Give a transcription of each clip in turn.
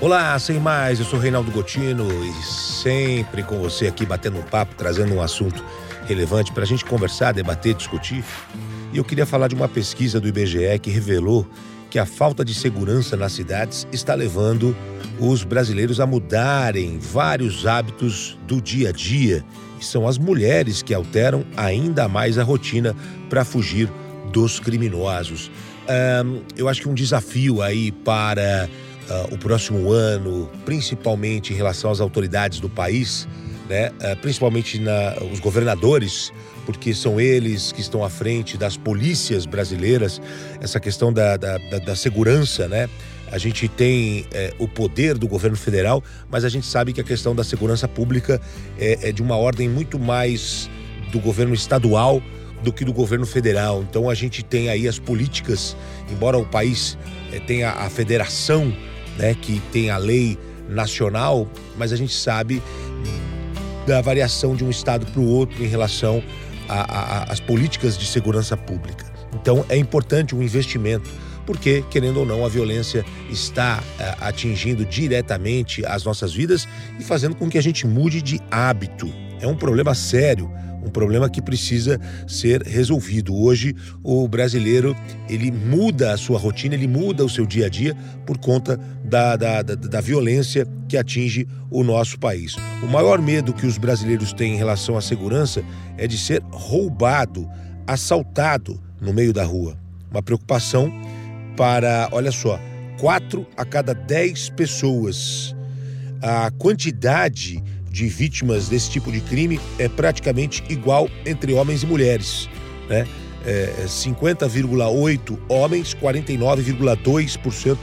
Olá, sem mais, eu sou Reinaldo Gotino e sempre com você aqui batendo um papo, trazendo um assunto relevante para a gente conversar, debater, discutir. E eu queria falar de uma pesquisa do IBGE que revelou que a falta de segurança nas cidades está levando os brasileiros a mudarem vários hábitos do dia a dia. E são as mulheres que alteram ainda mais a rotina para fugir dos criminosos. Eu acho que um desafio aí para uh, o próximo ano, principalmente em relação às autoridades do país, né? Uh, principalmente na, os governadores, porque são eles que estão à frente das polícias brasileiras, essa questão da, da, da, da segurança, né? A gente tem é, o poder do governo federal, mas a gente sabe que a questão da segurança pública é, é de uma ordem muito mais do governo estadual do que do governo federal. Então a gente tem aí as políticas, embora o país é, tenha a federação né, que tem a lei nacional, mas a gente sabe da variação de um estado para o outro em relação às políticas de segurança pública. Então é importante um investimento, porque, querendo ou não, a violência está é, atingindo diretamente as nossas vidas e fazendo com que a gente mude de hábito. É um problema sério um problema que precisa ser resolvido. Hoje, o brasileiro ele muda a sua rotina, ele muda o seu dia a dia por conta da, da, da, da violência que atinge o nosso país. O maior medo que os brasileiros têm em relação à segurança é de ser roubado, assaltado no meio da rua. Uma preocupação para, olha só, quatro a cada dez pessoas. A quantidade de vítimas desse tipo de crime é praticamente igual entre homens e mulheres. Né? É 50,8% é homens, 49,2%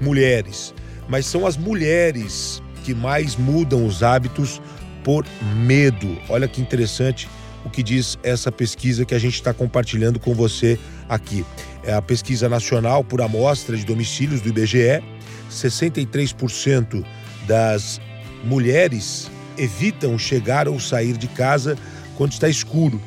mulheres. Mas são as mulheres que mais mudam os hábitos por medo. Olha que interessante o que diz essa pesquisa que a gente está compartilhando com você aqui. É a pesquisa nacional por amostra de domicílios do IBGE. 63% das mulheres evitam chegar ou sair de casa quando está escuro.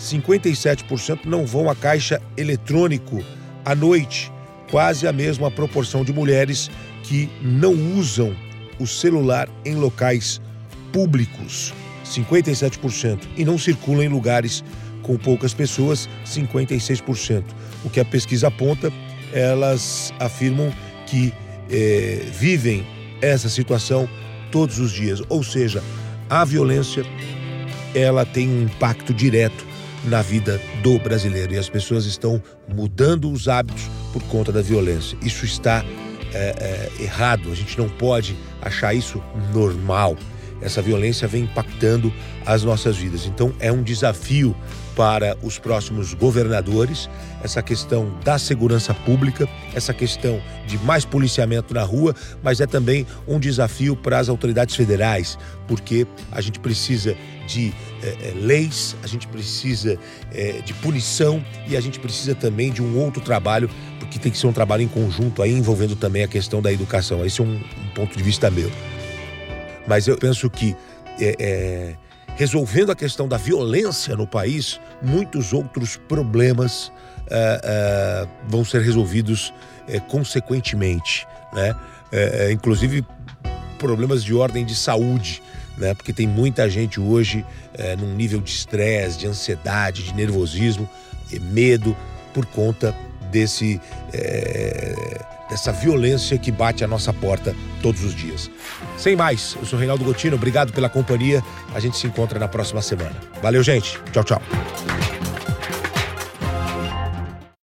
57% não vão à caixa eletrônico à noite, quase a mesma proporção de mulheres que não usam o celular em locais públicos, 57%, e não circulam em lugares com poucas pessoas, 56%. O que a pesquisa aponta, elas afirmam que eh, vivem essa situação todos os dias. Ou seja, a violência ela tem um impacto direto na vida do brasileiro e as pessoas estão mudando os hábitos por conta da violência. Isso está é, é, errado, a gente não pode achar isso normal. Essa violência vem impactando as nossas vidas. Então é um desafio para os próximos governadores, essa questão da segurança pública, essa questão de mais policiamento na rua, mas é também um desafio para as autoridades federais, porque a gente precisa de é, leis, a gente precisa é, de punição e a gente precisa também de um outro trabalho, porque tem que ser um trabalho em conjunto aí, envolvendo também a questão da educação. Esse é um, um ponto de vista meu. Mas eu penso que é, resolvendo a questão da violência no país, muitos outros problemas uh, uh, vão ser resolvidos uh, consequentemente, né? inclusive problemas de ordem de saúde, né? Porque tem muita gente hoje num nível de estresse, de ansiedade, de nervosismo, medo por conta desse dessa violência que bate a nossa porta todos os dias. Sem mais, eu sou Reinaldo Gotino, obrigado pela companhia. A gente se encontra na próxima semana. Valeu, gente. Tchau, tchau.